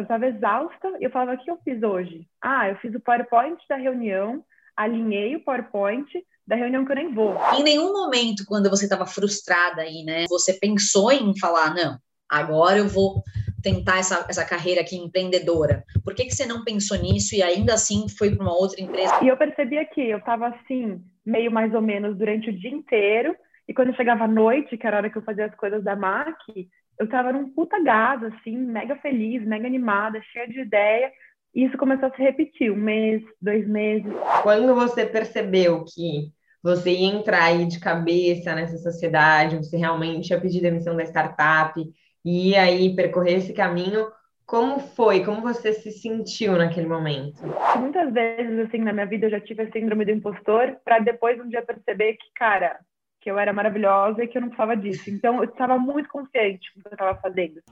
eu estava exausta e eu falava, o que eu fiz hoje? Ah, eu fiz o PowerPoint da reunião, alinhei o PowerPoint da reunião que eu nem vou. Em nenhum momento, quando você estava frustrada aí, né, você pensou em falar, não, agora eu vou tentar essa, essa carreira aqui empreendedora? Por que, que você não pensou nisso e ainda assim foi para uma outra empresa? E eu percebia que eu estava assim, meio mais ou menos durante o dia inteiro, e quando chegava à noite, que era a hora que eu fazia as coisas da MAC, eu estava num puta gás, assim, mega feliz, mega animada, cheia de ideia, e isso começou a se repetir, um mês, dois meses. Quando você percebeu que você ia entrar aí de cabeça nessa sociedade, você realmente ia pedir demissão da startup, e aí percorrer esse caminho, como foi? Como você se sentiu naquele momento? Muitas vezes, assim, na minha vida eu já tive a síndrome do impostor, para depois um dia perceber que, cara, que eu era maravilhosa e que eu não precisava disso. Então, eu estava muito consciente do que eu estava fazendo.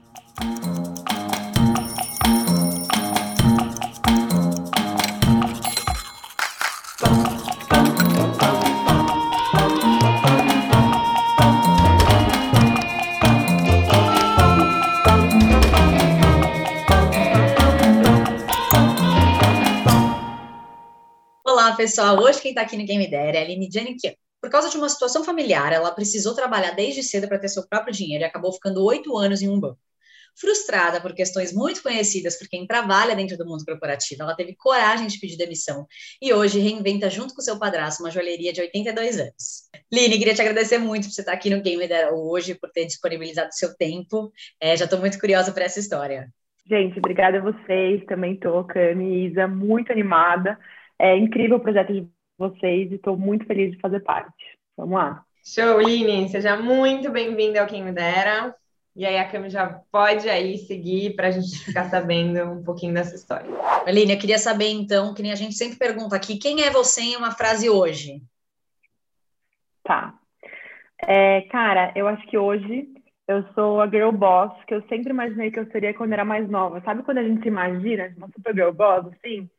pessoal. Hoje quem está aqui no Game Dare é a Aline Janikian. Por causa de uma situação familiar, ela precisou trabalhar desde cedo para ter seu próprio dinheiro e acabou ficando oito anos em um banco. Frustrada por questões muito conhecidas por quem trabalha dentro do mundo corporativo, ela teve coragem de pedir demissão e hoje reinventa junto com seu padrasto uma joalheria de 82 anos. Line, queria te agradecer muito por você estar aqui no Game hoje, por ter disponibilizado seu tempo. É, já estou muito curiosa por essa história. Gente, obrigada a vocês. Também estou, Cami e Isa, muito animada. É incrível o projeto de vocês e estou muito feliz de fazer parte. Vamos lá. Show, Line, seja muito bem-vinda ao Quem Me Dera. E aí a Cami já pode aí seguir para a gente ficar sabendo um pouquinho dessa história. Aline, eu queria saber então, que nem a gente sempre pergunta aqui, quem é você em uma frase hoje? Tá. É, cara, eu acho que hoje eu sou a girl boss que eu sempre imaginei que eu seria quando era mais nova. Sabe quando a gente se imagina uma super girl boss, assim?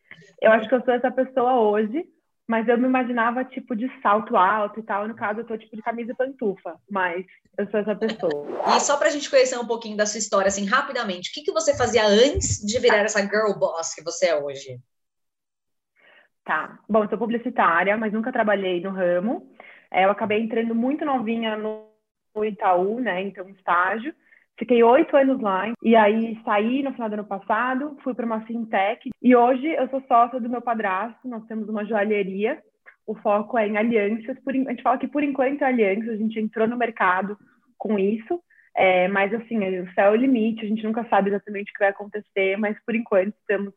Eu acho que eu sou essa pessoa hoje, mas eu me imaginava tipo de salto alto e tal. No caso, eu tô tipo de camisa e pantufa, mas eu sou essa pessoa. E só pra gente conhecer um pouquinho da sua história, assim, rapidamente, o que, que você fazia antes de virar essa girl boss que você é hoje? Tá. Bom, eu sou publicitária, mas nunca trabalhei no ramo. É, eu acabei entrando muito novinha no Itaú, né? Então, estágio. Fiquei oito anos lá e aí saí no final do ano passado, fui para uma fintech e hoje eu sou sócia do meu padrasto. Nós temos uma joalheria. O foco é em alianças. Por, a gente fala que por enquanto é alianças. A gente entrou no mercado com isso, é, mas assim o céu é o limite. A gente nunca sabe exatamente o que vai acontecer, mas por enquanto estamos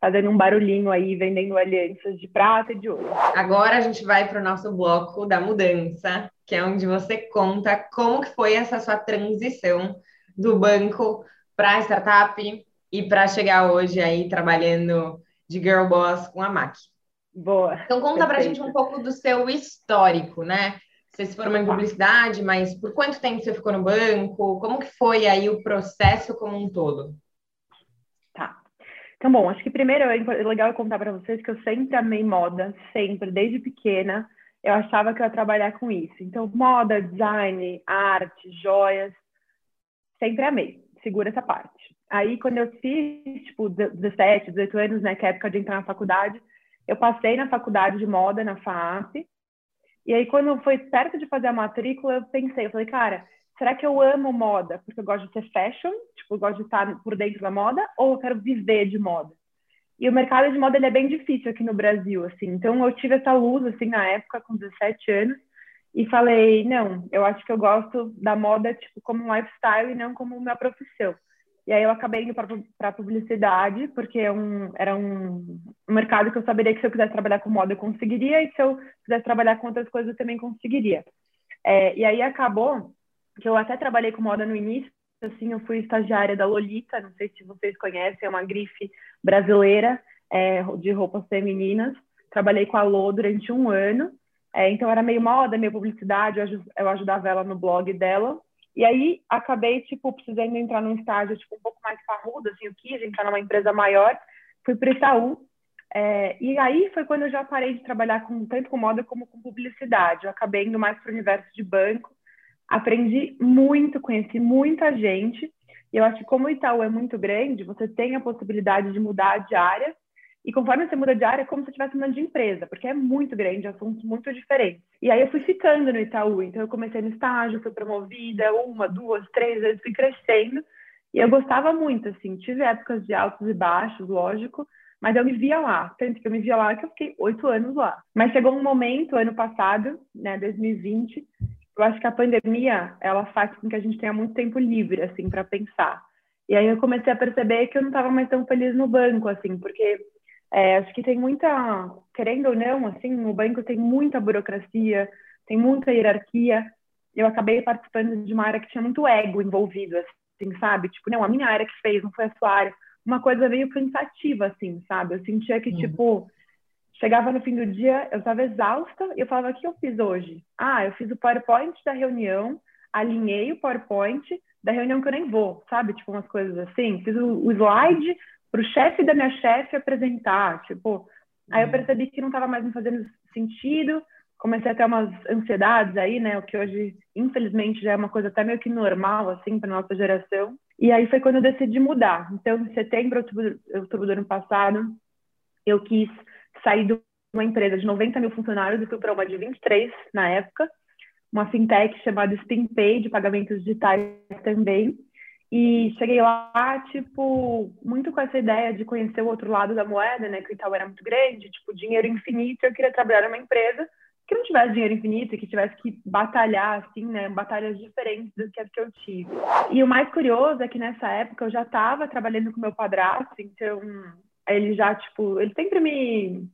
fazendo um barulhinho aí, vendendo alianças de prata e de ouro. Agora a gente vai para o nosso bloco da mudança, que é onde você conta como que foi essa sua transição do banco para a startup e para chegar hoje aí trabalhando de girl boss com a MAC. Boa. Então conta para a gente um pouco do seu histórico, né? Você se formou em publicidade, mas por quanto tempo você ficou no banco? Como que foi aí o processo como um todo? Tá. Então, bom, acho que primeiro é legal eu contar para vocês que eu sempre amei moda, sempre, desde pequena. Eu achava que eu ia trabalhar com isso. Então, moda, design, arte, joias, sempre amei. Segura essa parte. Aí, quando eu fiz, tipo, 17, 18 anos, né, que é a época de entrar na faculdade, eu passei na faculdade de moda, na FAAP. E aí, quando foi perto de fazer a matrícula, eu pensei, eu falei, cara, será que eu amo moda porque eu gosto de ser fashion, tipo, eu gosto de estar por dentro da moda, ou eu quero viver de moda? E o mercado de moda ele é bem difícil aqui no Brasil, assim. Então eu tive essa luz assim na época com 17 anos e falei, não, eu acho que eu gosto da moda tipo como um lifestyle e não como minha profissão. E aí eu acabei indo para publicidade, porque é um, era um, mercado que eu saberia que se eu quisesse trabalhar com moda eu conseguiria, e se eu quisesse trabalhar com outras coisas eu também conseguiria. É, e aí acabou que eu até trabalhei com moda no início, assim, eu fui estagiária da Lolita, não sei se vocês conhecem, é uma grife brasileira é, de roupas femininas. Trabalhei com a Lô durante um ano, é, então era meio moda, meio publicidade, eu, eu ajudava ela no blog dela. E aí acabei, tipo, precisando entrar num estágio, tipo, um pouco mais parrudo, assim, eu quis entrar numa empresa maior, fui para Itaú. É, e aí foi quando eu já parei de trabalhar com, tanto com moda como com publicidade. Eu acabei indo mais para o universo de banco. Aprendi muito, conheci muita gente. E eu acho que como o Itaú é muito grande, você tem a possibilidade de mudar de área. E conforme você muda de área, é como se estivesse mudando de empresa, porque é muito grande, assuntos muito diferentes. E aí eu fui ficando no Itaú. Então eu comecei no estágio, fui promovida uma, duas, três vezes, fui crescendo. E eu gostava muito, assim. Tive épocas de altos e baixos, lógico, mas eu me via lá. Tanto que eu me via lá que eu fiquei oito anos lá. Mas chegou um momento, ano passado, né, 2020, eu acho que a pandemia ela faz com que a gente tenha muito tempo livre assim para pensar. E aí eu comecei a perceber que eu não estava mais tão feliz no banco assim, porque é, acho que tem muita, querendo ou não, assim, no banco tem muita burocracia, tem muita hierarquia. Eu acabei participando de uma área que tinha muito ego envolvido, assim, sabe? Tipo, não, a minha área que fez, não foi a sua área. Uma coisa meio cansativa, assim, sabe? Eu sentia que, uhum. tipo, Chegava no fim do dia, eu estava exausta e eu falava: o que eu fiz hoje? Ah, eu fiz o PowerPoint da reunião, alinhei o PowerPoint da reunião que eu nem vou, sabe? Tipo, umas coisas assim. Fiz o, o slide para o chefe da minha chefe apresentar. Tipo, aí eu uhum. percebi que não estava mais me fazendo sentido. Comecei a ter umas ansiedades aí, né? O que hoje, infelizmente, já é uma coisa até meio que normal, assim, para nossa geração. E aí foi quando eu decidi mudar. Então, em setembro, outubro, outubro do ano passado, eu quis saí de uma empresa de 90 mil funcionários e fui para uma de 23 na época, uma fintech chamada SpinPay, de pagamentos digitais também. E cheguei lá, tipo, muito com essa ideia de conhecer o outro lado da moeda, né? Que o Itaú era muito grande, tipo, dinheiro infinito. Eu queria trabalhar numa empresa que não tivesse dinheiro infinito e que tivesse que batalhar, assim, né? Batalhas diferentes do que as que eu tive. E o mais curioso é que nessa época eu já estava trabalhando com meu padrasto, então ele já, tipo, ele sempre me,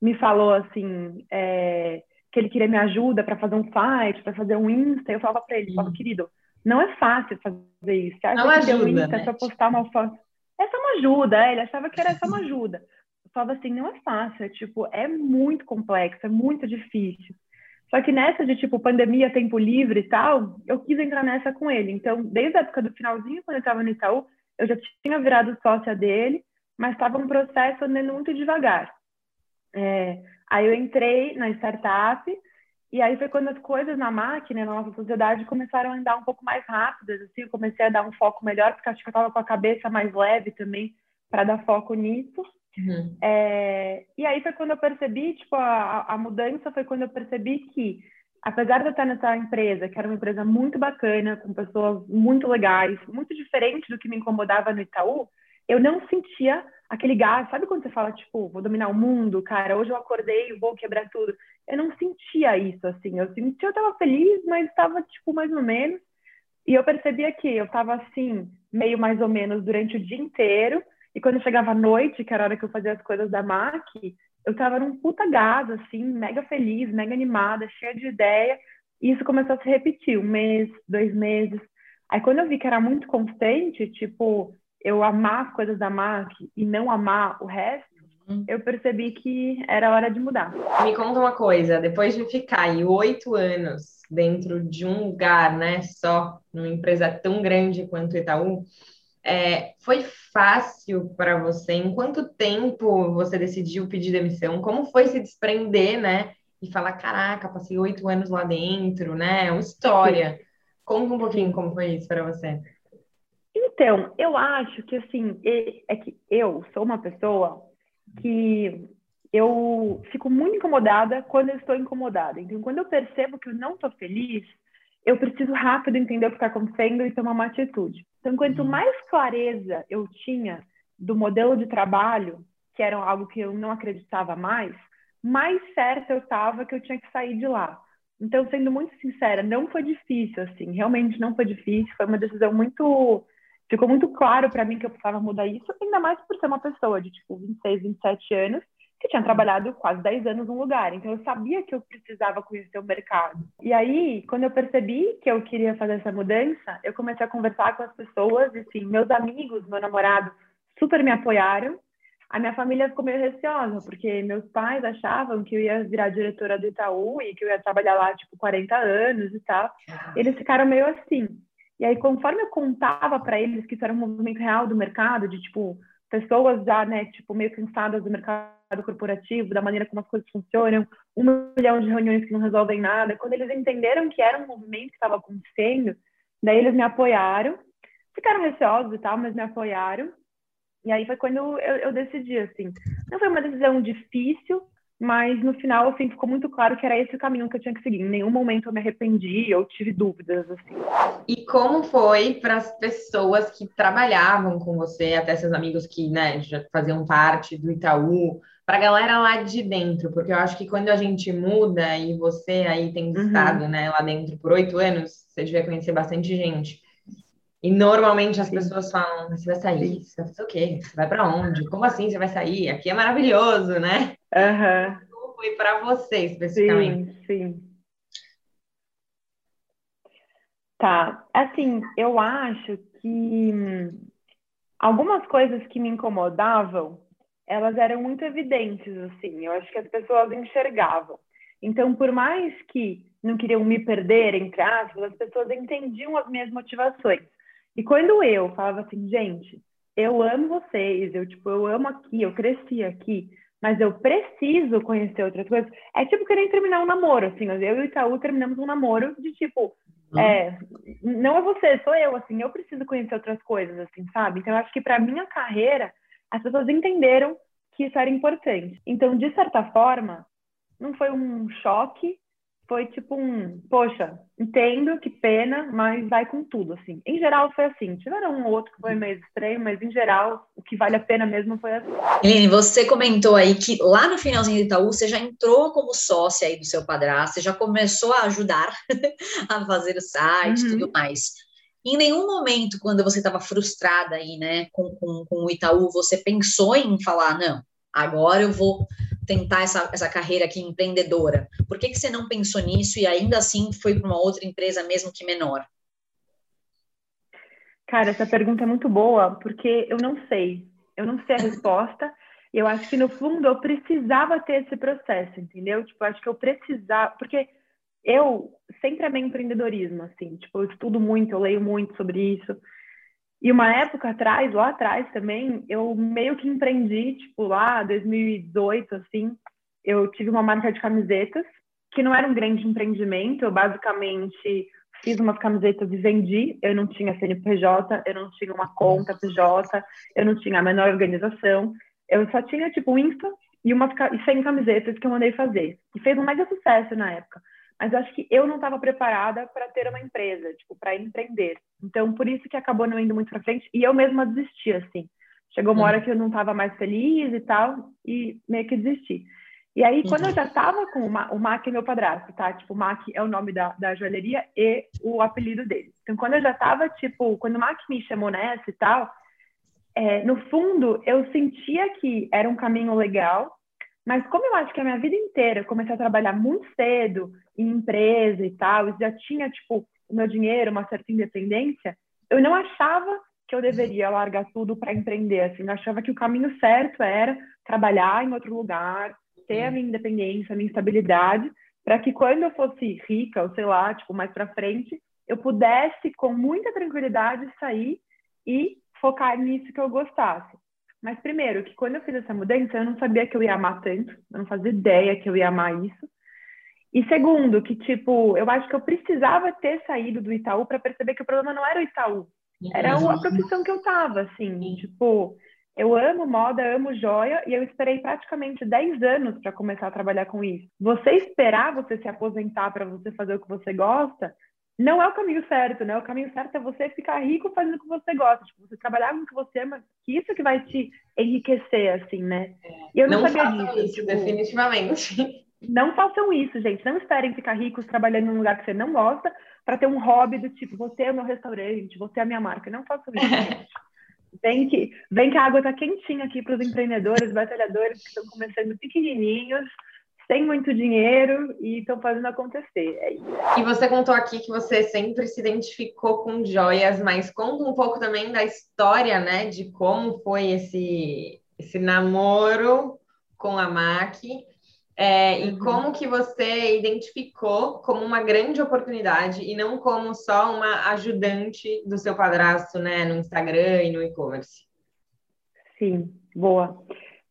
me falou assim, é, que ele queria me ajuda para fazer um site, para fazer um Insta. Eu falava para ele, falava, querido, não é fácil fazer isso. Você acha não que ajuda, Insta né? só postar uma foto? É só uma ajuda, é, ele achava que era só uma ajuda. Eu falava assim, não é fácil, é, tipo, é muito complexo, é muito difícil. Só que nessa de, tipo, pandemia, tempo livre e tal, eu quis entrar nessa com ele. Então, desde a época do finalzinho, quando eu estava no Itaú, eu já tinha virado sócia dele, mas estava um processo andando muito devagar. É, aí eu entrei na startup e aí foi quando as coisas na máquina, na nossa sociedade, começaram a andar um pouco mais rápidas, assim, eu comecei a dar um foco melhor, porque acho que eu estava com a cabeça mais leve também para dar foco nisso. Uhum. É, e aí foi quando eu percebi, tipo, a, a mudança foi quando eu percebi que, apesar de eu estar nessa empresa, que era uma empresa muito bacana, com pessoas muito legais, muito diferente do que me incomodava no Itaú, eu não sentia aquele gás. Sabe quando você fala, tipo, vou dominar o mundo, cara, hoje eu acordei, vou quebrar tudo. Eu não sentia isso, assim. Eu sentia, eu tava feliz, mas estava, tipo, mais ou menos. E eu percebia que eu tava, assim, meio mais ou menos durante o dia inteiro. E quando chegava à noite, que era a hora que eu fazia as coisas da MAC, eu tava num puta gás, assim, mega feliz, mega animada, cheia de ideia. E isso começou a se repetir, um mês, dois meses. Aí quando eu vi que era muito constante, tipo, eu amar as coisas da MAC e não amar o resto, uhum. eu percebi que era hora de mudar. Me conta uma coisa, depois de ficar aí oito anos dentro de um lugar, né, só, numa empresa tão grande quanto o Itaú, é, foi fácil para você? Em quanto tempo você decidiu pedir demissão? Como foi se desprender, né? E falar, caraca, passei oito anos lá dentro, né? É uma história. Conta um pouquinho como foi isso para você. Então, eu acho que assim, é que eu sou uma pessoa que eu fico muito incomodada quando eu estou incomodada. Então, quando eu percebo que eu não estou feliz, eu preciso rápido entender o que está acontecendo e tomar uma atitude. Então, quanto uhum. mais clareza eu tinha do modelo de trabalho, que era algo que eu não acreditava mais, mais certa eu estava que eu tinha que sair de lá. Então, sendo muito sincera, não foi difícil, assim, realmente não foi difícil, foi uma decisão muito ficou muito claro para mim que eu precisava mudar isso, ainda mais por ser uma pessoa de tipo 26, 27 anos, que tinha trabalhado quase 10 anos num lugar. Então eu sabia que eu precisava conhecer o mercado. E aí, quando eu percebi que eu queria fazer essa mudança, eu comecei a conversar com as pessoas e assim, meus amigos, meu namorado super me apoiaram. A minha família ficou meio receosa, porque meus pais achavam que eu ia virar diretora do Itaú e que eu ia trabalhar lá, tipo, 40 anos e tal. Eles ficaram meio assim. E aí, conforme eu contava para eles que isso era um movimento real do mercado, de tipo, pessoas já, né, tipo, meio cansadas do mercado corporativo, da maneira como as coisas funcionam, um milhão de reuniões que não resolvem nada, quando eles entenderam que era um movimento que estava acontecendo, daí eles me apoiaram. ficaram receosos e tal, mas me apoiaram. E aí foi quando eu, eu decidi, assim. Não foi uma decisão difícil, mas no final, assim, ficou muito claro que era esse o caminho que eu tinha que seguir. Em nenhum momento eu me arrependi ou tive dúvidas, assim. E como foi para as pessoas que trabalhavam com você, até seus amigos que, né, já faziam parte do Itaú, para a galera lá de dentro? Porque eu acho que quando a gente muda e você aí tem uhum. estado, uhum. né, lá dentro por oito anos, você devia conhecer bastante gente. E normalmente as pessoas falam: você vai sair, você vai fazer o quê? Você vai para onde? Como assim você vai sair? Aqui é maravilhoso, né? Uhum. Foi para você especificamente? Sim, sim. Tá, assim, eu acho que hum, algumas coisas que me incomodavam, elas eram muito evidentes, assim, eu acho que as pessoas enxergavam. Então, por mais que não queriam me perder, entre aspas, as pessoas entendiam as minhas motivações. E quando eu falava assim, gente, eu amo vocês, eu tipo, eu amo aqui, eu cresci aqui, mas eu preciso conhecer outras coisas. É tipo querer terminar um namoro, assim, eu e o Itaú terminamos um namoro de tipo, uhum. é, não é você, sou eu, assim, eu preciso conhecer outras coisas, assim, sabe? Então eu acho que para minha carreira, as pessoas entenderam que isso era importante. Então, de certa forma, não foi um choque, foi tipo um, poxa, entendo, que pena, mas vai com tudo, assim. Em geral foi assim. Tiveram um outro que foi meio estranho, mas em geral o que vale a pena mesmo foi assim. Helene, você comentou aí que lá no finalzinho do Itaú você já entrou como sócia aí do seu padrasto, você já começou a ajudar a fazer o site e uhum. tudo mais. Em nenhum momento, quando você estava frustrada aí, né, com, com, com o Itaú, você pensou em falar, não, agora eu vou tentar essa, essa carreira aqui empreendedora? Por que, que você não pensou nisso e ainda assim foi para uma outra empresa, mesmo que menor? Cara, essa pergunta é muito boa, porque eu não sei. Eu não sei a resposta. E eu acho que, no fundo, eu precisava ter esse processo, entendeu? Tipo, acho que eu precisava. Porque eu sempre amei empreendedorismo, assim. Tipo, eu estudo muito, eu leio muito sobre isso. E uma época atrás, lá atrás também, eu meio que empreendi, tipo, lá 2018, assim, eu tive uma marca de camisetas, que não era um grande empreendimento, eu basicamente fiz umas camisetas e vendi, eu não tinha CNPJ, eu não tinha uma conta PJ, eu não tinha a menor organização, eu só tinha, tipo, um Insta e, umas, e 100 camisetas que eu mandei fazer. E fez um mega sucesso na época mas acho que eu não estava preparada para ter uma empresa, tipo, para empreender. Então, por isso que acabou não indo muito para frente e eu mesma desisti, assim. Chegou uma uhum. hora que eu não estava mais feliz e tal, e meio que desisti. E aí, quando eu uhum. já estava com o, Ma o Mac meu padrasto, tá? Tipo, o Mac é o nome da, da joalheria e o apelido dele. Então, quando eu já estava, tipo, quando o Mac me chamou nessa e tal, é, no fundo, eu sentia que era um caminho legal, mas como eu acho que a minha vida inteira eu comecei a trabalhar muito cedo em empresa e tal, e já tinha, tipo, o meu dinheiro, uma certa independência, eu não achava que eu deveria largar tudo para empreender, assim, eu achava que o caminho certo era trabalhar em outro lugar, ter a minha independência, a minha estabilidade, para que quando eu fosse rica, ou sei lá, tipo, mais para frente, eu pudesse com muita tranquilidade sair e focar nisso que eu gostasse. Mas primeiro, que quando eu fiz essa mudança, eu não sabia que eu ia amar tanto, eu não fazia ideia que eu ia amar isso. E segundo, que tipo, eu acho que eu precisava ter saído do Itaú para perceber que o problema não era o Itaú, era a profissão que eu tava, assim, tipo, eu amo moda, amo joia e eu esperei praticamente 10 anos para começar a trabalhar com isso. Você esperar você se aposentar para você fazer o que você gosta, não é o caminho certo, né? O caminho certo é você ficar rico fazendo o que você gosta, tipo, você trabalhar com o que você ama, que isso que vai te enriquecer, assim, né? E eu não, não sabia disso. Isso, tipo, definitivamente. Não façam isso, gente. Não esperem ficar ricos trabalhando num lugar que você não gosta para ter um hobby do tipo, você é o meu restaurante, você é a minha marca. Não façam isso, gente. Vem que, vem que a água está quentinha aqui para os empreendedores, batalhadores que estão começando pequenininhos, sem muito dinheiro e estão fazendo acontecer. É e você contou aqui que você sempre se identificou com joias, mas conta um pouco também da história, né, de como foi esse, esse namoro com a MAC é, e uhum. como que você identificou como uma grande oportunidade e não como só uma ajudante do seu padrasto, né, no Instagram e no e-commerce? Sim, boa.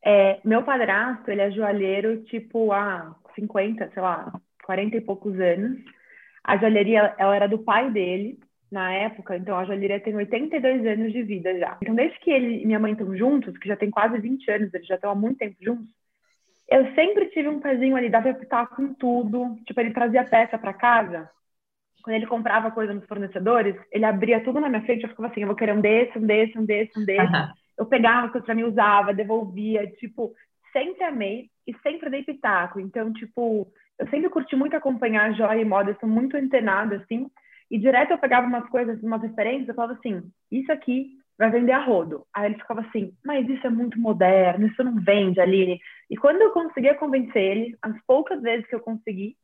É, meu padrasto, ele é joalheiro, tipo, há 50, sei lá, 40 e poucos anos. A joalheria, ela era do pai dele. na época, então a Jaliria tem 82 anos de vida já. Então, desde que ele e minha mãe estão juntos, que já tem quase 20 anos, eles já estão há muito tempo juntos, eu sempre tive um pezinho ali, dava pitaco com tudo. Tipo, ele trazia peça para casa. Quando ele comprava coisa nos fornecedores, ele abria tudo na minha frente, eu ficava assim, eu vou querer um desse, um desse, um desse, um desse. Uhum. Eu pegava coisa pra mim, usava, devolvia, tipo, sempre amei e sempre dei pitaco. Então, tipo, eu sempre curti muito acompanhar joia e moda, eu sou muito antenada, assim. E direto eu pegava umas coisas, umas referências, eu falava assim, isso aqui vai vender a rodo. Aí ele ficava assim, mas isso é muito moderno, isso não vende, Aline. E quando eu conseguia convencer ele, as poucas vezes que eu consegui,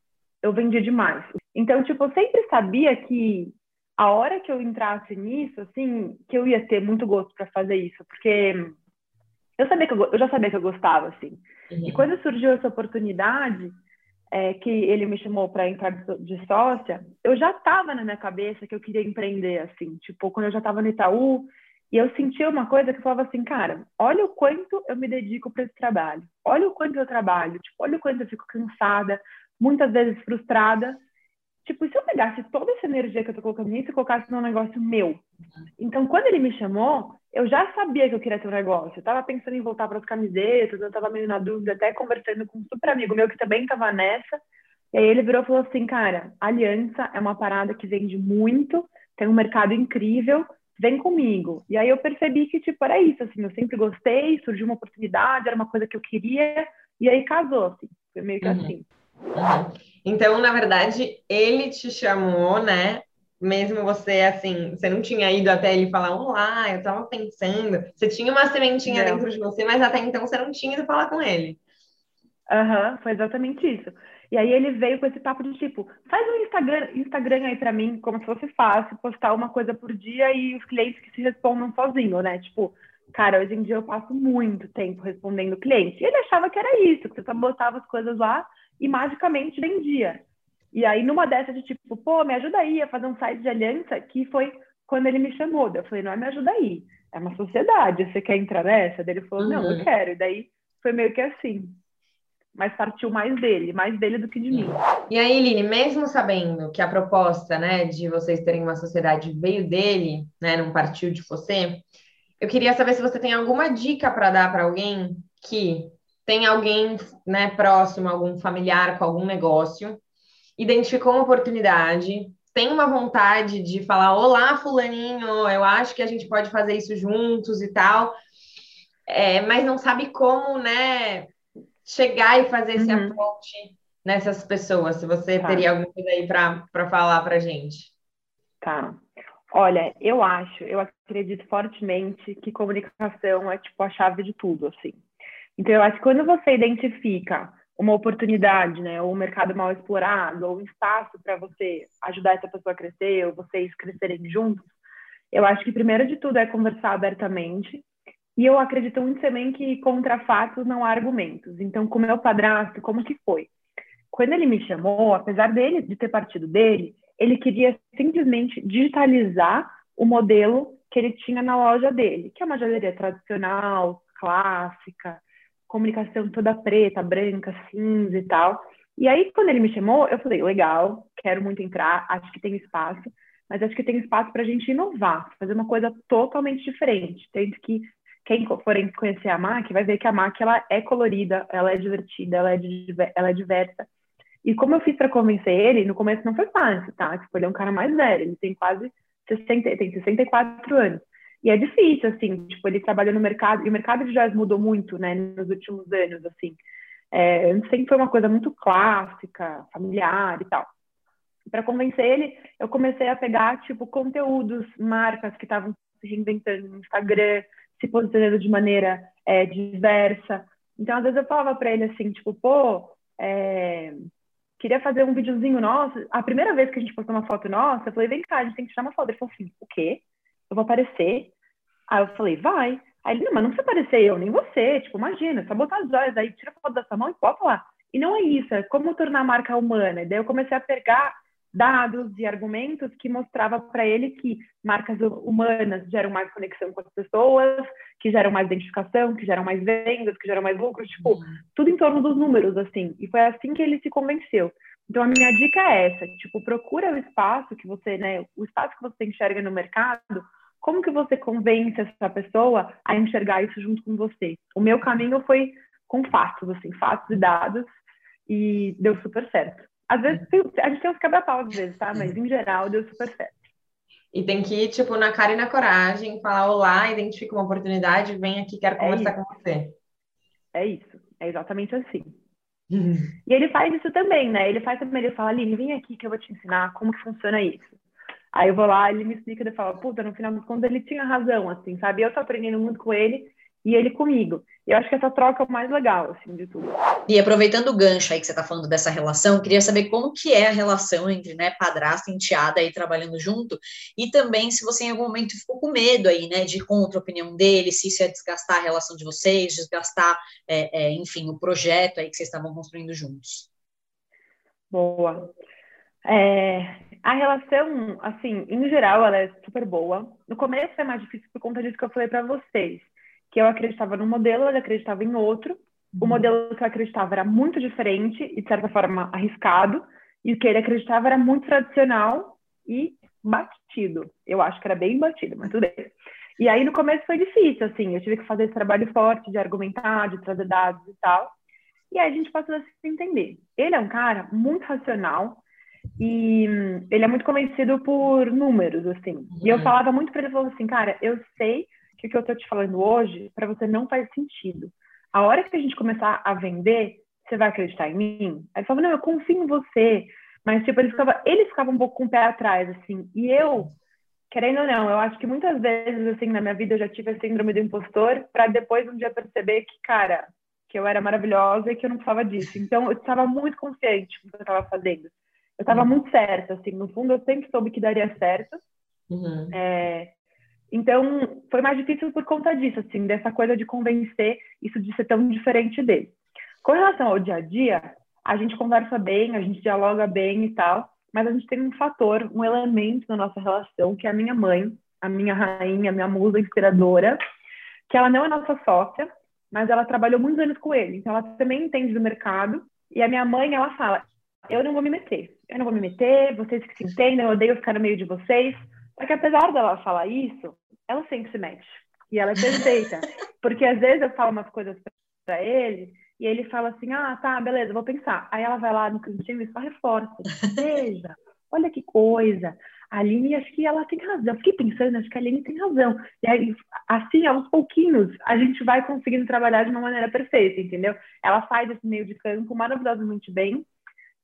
eu vendia demais. Então, tipo, eu sempre sabia que a hora que eu entrasse nisso, assim, que eu ia ter muito gosto para fazer isso, porque eu sabia que eu, eu, já sabia que eu gostava, assim. Uhum. E quando surgiu essa oportunidade, é, que ele me chamou para entrar de sócia, eu já estava na minha cabeça que eu queria empreender, assim. Tipo, quando eu já estava no Itaú, e eu sentia uma coisa que falava assim, cara, olha o quanto eu me dedico para esse trabalho, olha o quanto eu trabalho, tipo, olha o quanto eu fico cansada, muitas vezes frustrada. Tipo, se eu pegasse toda essa energia que eu tô colocando nisso e colocasse num negócio meu. Então, quando ele me chamou, eu já sabia que eu queria ter um negócio. Eu tava pensando em voltar para as camisetas, eu tava meio na dúvida, até conversando com um super amigo meu que também tava nessa. E aí ele virou e falou assim, cara, aliança é uma parada que vende muito, tem um mercado incrível, vem comigo. E aí eu percebi que, tipo, era isso, assim, eu sempre gostei, surgiu uma oportunidade, era uma coisa que eu queria, e aí casou, assim, foi meio que uhum. assim. Uhum. Então, na verdade, ele te chamou, né? Mesmo você, assim, você não tinha ido até ele falar, olá, eu tava pensando. Você tinha uma sementinha não. dentro de você, mas até então você não tinha ido falar com ele. Aham, uhum, foi exatamente isso. E aí ele veio com esse papo de tipo, faz um Instagram, Instagram aí para mim, como se fosse fácil, postar uma coisa por dia e os clientes que se respondam sozinho, né? Tipo, cara, hoje em dia eu passo muito tempo respondendo cliente. E ele achava que era isso, que você só botava as coisas lá e magicamente vendia. E aí, numa dessas de tipo, pô, me ajuda aí a fazer um site de aliança, que foi quando ele me chamou. Eu falei, não é me ajuda aí, é uma sociedade, você quer entrar nessa? Daí ele falou, uhum. não, eu uhum. quero. E daí foi meio que assim mas partiu mais dele, mais dele do que de mim. E aí, Line, mesmo sabendo que a proposta, né, de vocês terem uma sociedade veio dele, né, não partiu de você, eu queria saber se você tem alguma dica para dar para alguém que tem alguém, né, próximo, algum familiar com algum negócio, identificou uma oportunidade, tem uma vontade de falar, olá, fulaninho, eu acho que a gente pode fazer isso juntos e tal, é, mas não sabe como, né, chegar e fazer esse uhum. approach nessas pessoas? Se você tá. teria alguma coisa aí para falar para gente. Tá. Olha, eu acho, eu acredito fortemente que comunicação é tipo a chave de tudo, assim. Então, eu acho que quando você identifica uma oportunidade, né, ou um mercado mal explorado, ou um espaço para você ajudar essa pessoa a crescer, ou vocês crescerem juntos, eu acho que primeiro de tudo é conversar abertamente, e eu acredito muito também que contra fatos não há argumentos. Então, com meu padrasto, como que foi? Quando ele me chamou, apesar dele de ter partido dele, ele queria simplesmente digitalizar o modelo que ele tinha na loja dele, que é uma joalheria tradicional, clássica, comunicação toda preta, branca, cinza e tal. E aí, quando ele me chamou, eu falei, legal, quero muito entrar, acho que tem espaço, mas acho que tem espaço para a gente inovar, fazer uma coisa totalmente diferente. Tanto que quem forem conhecer a MAC vai ver que a MAC ela é colorida, ela é divertida, ela é, ela é diversa. E como eu fiz para convencer ele, no começo não foi fácil, tá? Tipo, ele é um cara mais velho, ele tem quase 60, tem 64 anos. E é difícil, assim, tipo, ele trabalha no mercado, e o mercado de jazz mudou muito, né, nos últimos anos, assim. É, antes sempre foi uma coisa muito clássica, familiar e tal. Para convencer ele, eu comecei a pegar, tipo, conteúdos, marcas que estavam se reinventando no Instagram, se posicionando de maneira é, diversa. Então, às vezes eu falava para ele assim, tipo, pô, é, queria fazer um videozinho nosso. A primeira vez que a gente postou uma foto nossa, eu falei, vem cá, a gente tem que tirar uma foto. Ele falou assim, o quê? Eu vou aparecer? Aí eu falei, vai. Aí ele, não, mas não precisa aparecer eu, nem você. Tipo, imagina, só botar as joias aí, tira a foto da sua mão e bota lá. E não é isso, é como tornar a marca humana. E daí eu comecei a pegar dados e argumentos que mostrava para ele que marcas humanas geram mais conexão com as pessoas, que geram mais identificação, que geram mais vendas, que geram mais lucro, tipo, uhum. tudo em torno dos números, assim. E foi assim que ele se convenceu. Então, a minha dica é essa, tipo, procura o espaço que você, né, o espaço que você enxerga no mercado, como que você convence essa pessoa a enxergar isso junto com você? O meu caminho foi com fatos, assim, fatos e dados, e deu super certo. Às vezes, a gente tem uns quebra-pau às vezes, tá? Mas, em geral, deu super certo. E tem que ir, tipo, na cara e na coragem, falar olá, identifica uma oportunidade, vem aqui, quero é conversar é com você. É isso, é exatamente assim. Uhum. E ele faz isso também, né? Ele faz também, ele fala, Aline, vem aqui que eu vou te ensinar como que funciona isso. Aí eu vou lá, ele me explica, ele fala, puta, no final das contas ele tinha razão, assim, sabe? Eu tô aprendendo muito com ele, e ele comigo. E eu acho que essa troca é o mais legal, assim, de tudo. E aproveitando o gancho aí que você está falando dessa relação, queria saber como que é a relação entre, né, padrasto e enteada aí trabalhando junto, e também se você em algum momento ficou com medo aí, né, de ir contra a opinião dele, se isso ia desgastar a relação de vocês, desgastar, é, é, enfim, o projeto aí que vocês estavam construindo juntos. Boa. É, a relação, assim, em geral, ela é super boa. No começo é mais difícil por conta disso que eu falei para vocês que eu acreditava num modelo, ele acreditava em outro. O uhum. modelo que eu acreditava era muito diferente e, de certa forma, arriscado. E o que ele acreditava era muito tradicional e batido. Eu acho que era bem batido, mas tudo bem. E aí, no começo, foi difícil, assim. Eu tive que fazer esse trabalho forte de argumentar, de trazer dados e tal. E aí, a gente passou a se entender. Ele é um cara muito racional e hum, ele é muito convencido por números, assim. E eu uhum. falava muito para ele, falou assim, cara, eu sei que o que eu estou te falando hoje para você não faz sentido. A hora que a gente começar a vender, você vai acreditar em mim? Aí ele falava, não, eu confio em você. Mas, tipo, ele ficava, ele ficava um pouco com o pé atrás, assim. E eu, querendo ou não, eu acho que muitas vezes, assim, na minha vida eu já tive a síndrome do impostor para depois um dia perceber que, cara, que eu era maravilhosa e que eu não precisava disso. Então, eu estava muito confiante com o que eu estava fazendo. Eu estava uhum. muito certa, assim. No fundo, eu sempre soube que daria certo. Uhum. É, então, foi mais difícil por conta disso, assim, dessa coisa de convencer isso de ser tão diferente dele. Com relação ao dia a dia, a gente conversa bem, a gente dialoga bem e tal, mas a gente tem um fator, um elemento na nossa relação, que é a minha mãe, a minha rainha, a minha musa inspiradora, que ela não é nossa sócia, mas ela trabalhou muitos anos com ele, então ela também entende do mercado. E a minha mãe, ela fala: Eu não vou me meter, eu não vou me meter, vocês que se entendem, eu odeio ficar no meio de vocês. Só que apesar dela falar isso, ela sempre se mete. E ela é perfeita. Porque às vezes eu falo umas coisas para ele e ele fala assim: ah, tá, beleza, vou pensar. Aí ela vai lá no cantinho e só reforça. Veja, olha que coisa. A Aline, acho que ela tem razão. Fiquei pensando, acho que a Aline tem razão. E aí, assim, aos pouquinhos, a gente vai conseguindo trabalhar de uma maneira perfeita, entendeu? Ela faz esse meio de campo maravilhosamente bem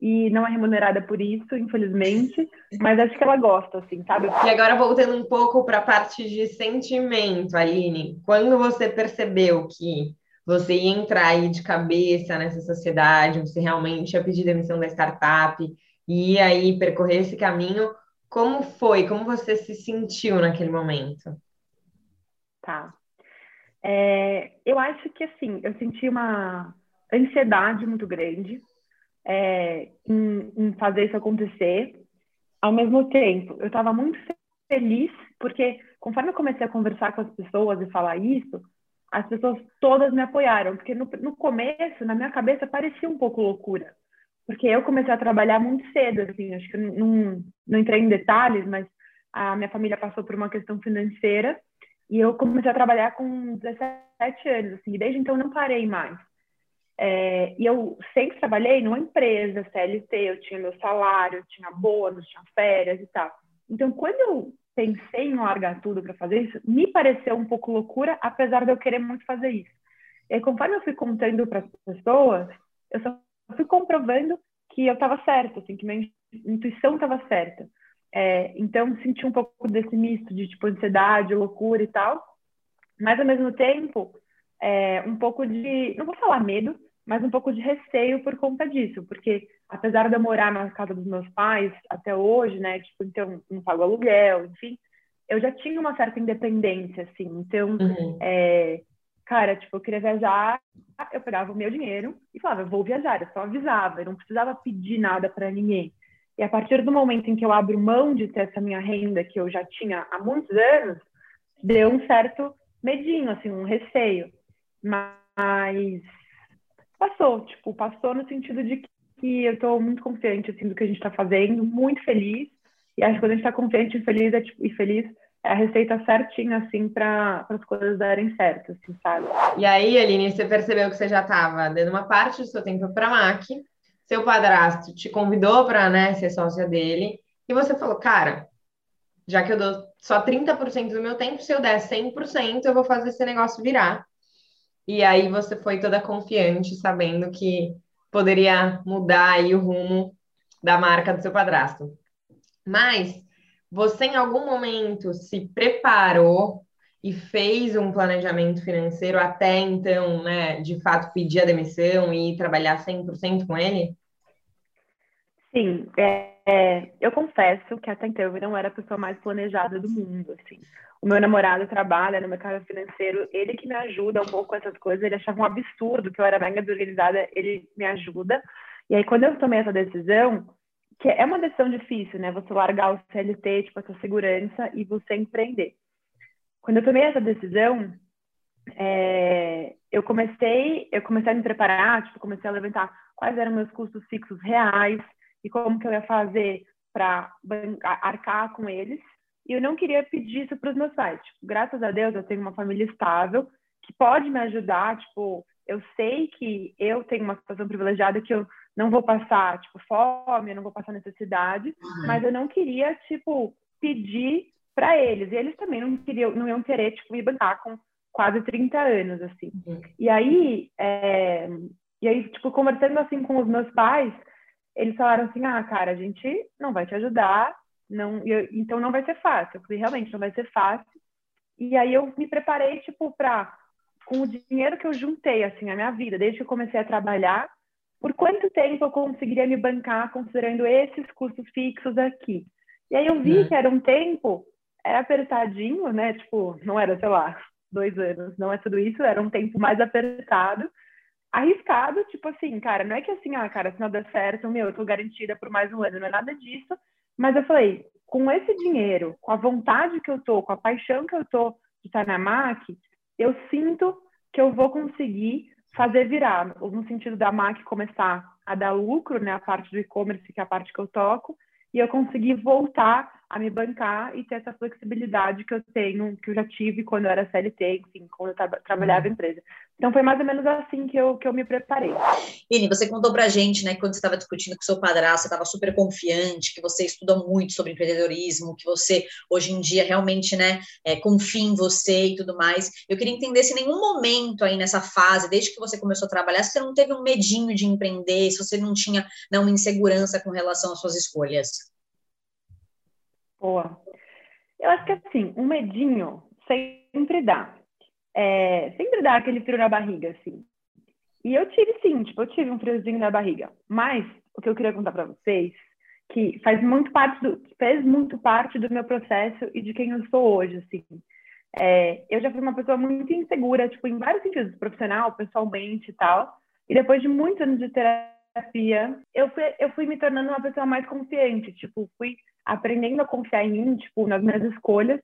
e não é remunerada por isso, infelizmente, mas acho que ela gosta, assim, sabe? E agora voltando um pouco para a parte de sentimento, Aline, quando você percebeu que você ia entrar aí de cabeça nessa sociedade, você realmente ia pedir demissão da startup e ia aí percorrer esse caminho, como foi? Como você se sentiu naquele momento? Tá. É, eu acho que, assim, eu senti uma ansiedade muito grande, é, em, em fazer isso acontecer. Ao mesmo tempo, eu estava muito feliz, porque conforme eu comecei a conversar com as pessoas e falar isso, as pessoas todas me apoiaram, porque no, no começo, na minha cabeça, parecia um pouco loucura, porque eu comecei a trabalhar muito cedo, assim, acho que eu não, não entrei em detalhes, mas a minha família passou por uma questão financeira e eu comecei a trabalhar com 17 anos, assim, e desde então não parei mais. É, e eu sempre trabalhei numa empresa CLT, eu tinha meu salário, eu tinha bônus, tinha férias e tal. Então, quando eu pensei em largar tudo para fazer isso, me pareceu um pouco loucura, apesar de eu querer muito fazer isso. E conforme eu fui contando para as pessoas, eu só fui comprovando que eu estava certa, assim, que minha intuição estava certa. É, então, senti um pouco desse misto de tipo ansiedade, loucura e tal, mas ao mesmo tempo, é, um pouco de, não vou falar medo, mas um pouco de receio por conta disso, porque apesar de eu morar na casa dos meus pais até hoje, né, tipo, então não pago aluguel, enfim, eu já tinha uma certa independência, assim, então, uhum. é, cara, tipo, eu queria viajar, eu pegava o meu dinheiro e falava, eu vou viajar, eu só avisava, eu não precisava pedir nada para ninguém. E a partir do momento em que eu abro mão de ter essa minha renda que eu já tinha há muitos anos, deu um certo medinho, assim, um receio. Mas passou, tipo, passou no sentido de que eu estou muito confiante, assim, do que a gente está fazendo, muito feliz. E acho que quando a gente está confiante e feliz, é, tipo, e feliz, é a receita certinha, assim, para as coisas darem certo, assim, sabe? E aí, Aline, você percebeu que você já estava dando uma parte do seu tempo para a MAC, seu padrasto te convidou para né, ser sócia dele, e você falou, cara, já que eu dou só 30% do meu tempo, se eu der 100%, eu vou fazer esse negócio virar. E aí você foi toda confiante, sabendo que poderia mudar aí o rumo da marca do seu padrasto. Mas você em algum momento se preparou e fez um planejamento financeiro até então, né, de fato pedir a demissão e trabalhar 100% com ele? Sim, é, é, eu confesso que até então eu não era a pessoa mais planejada do mundo, assim. O meu namorado trabalha no mercado financeiro, ele que me ajuda um pouco com essas coisas, ele achava um absurdo que eu era mega desorganizada, ele me ajuda. E aí, quando eu tomei essa decisão, que é uma decisão difícil, né? Você largar o CLT, tipo, a sua segurança e você empreender. Quando eu tomei essa decisão, é, eu comecei, eu comecei a me preparar, tipo, comecei a levantar quais eram meus custos fixos reais e como que eu ia fazer para arcar com eles. E eu não queria pedir isso para os meus pais. Tipo, graças a Deus, eu tenho uma família estável que pode me ajudar. Tipo, eu sei que eu tenho uma situação privilegiada que eu não vou passar, tipo, fome, eu não vou passar necessidade, uhum. mas eu não queria, tipo, pedir para eles. E eles também não queriam, não iam querer, tipo, me bancar com quase 30 anos, assim. Uhum. E aí, é... e aí, tipo, conversando assim com os meus pais, eles falaram assim, ah, cara, a gente não vai te ajudar, não, eu, então não vai ser fácil. Eu falei, realmente, não vai ser fácil. E aí eu me preparei, tipo, para com o dinheiro que eu juntei, assim, a minha vida, desde que eu comecei a trabalhar, por quanto tempo eu conseguiria me bancar considerando esses custos fixos aqui? E aí eu vi é. que era um tempo, era apertadinho, né? Tipo, não era, sei lá, dois anos, não é tudo isso, era um tempo mais apertado, arriscado, tipo assim, cara, não é que assim, ah, cara, se não der certo, meu, eu tô garantida por mais um ano, não é nada disso, mas eu falei, com esse dinheiro, com a vontade que eu tô, com a paixão que eu tô de estar na MAC, eu sinto que eu vou conseguir fazer virar, no sentido da MAC começar a dar lucro, né, a parte do e-commerce, que é a parte que eu toco, e eu conseguir voltar a me bancar e ter essa flexibilidade que eu tenho, que eu já tive quando eu era CLT, enfim, quando eu tra trabalhava em uhum. empresa. Então foi mais ou menos assim que eu, que eu me preparei. Ine, você contou pra gente, né, que quando você estava discutindo com seu padrasto, você estava super confiante, que você estuda muito sobre empreendedorismo, que você hoje em dia realmente, né, é, confia em você e tudo mais. Eu queria entender se em nenhum momento aí nessa fase, desde que você começou a trabalhar, se você não teve um medinho de empreender, se você não tinha não, uma insegurança com relação às suas escolhas. Boa. Eu acho que assim, um medinho sempre dá. É, sempre dá aquele frio na barriga, assim. E eu tive sim, tipo, eu tive um friozinho na barriga. Mas o que eu queria contar para vocês, que faz muito parte do, fez muito parte do meu processo e de quem eu sou hoje, assim. É, eu já fui uma pessoa muito insegura, tipo, em vários sentidos, profissional, pessoalmente e tal. E depois de muitos anos de terapia, eu fui, eu fui me tornando uma pessoa mais confiante, tipo, fui aprendendo a confiar em mim, tipo, nas minhas escolhas.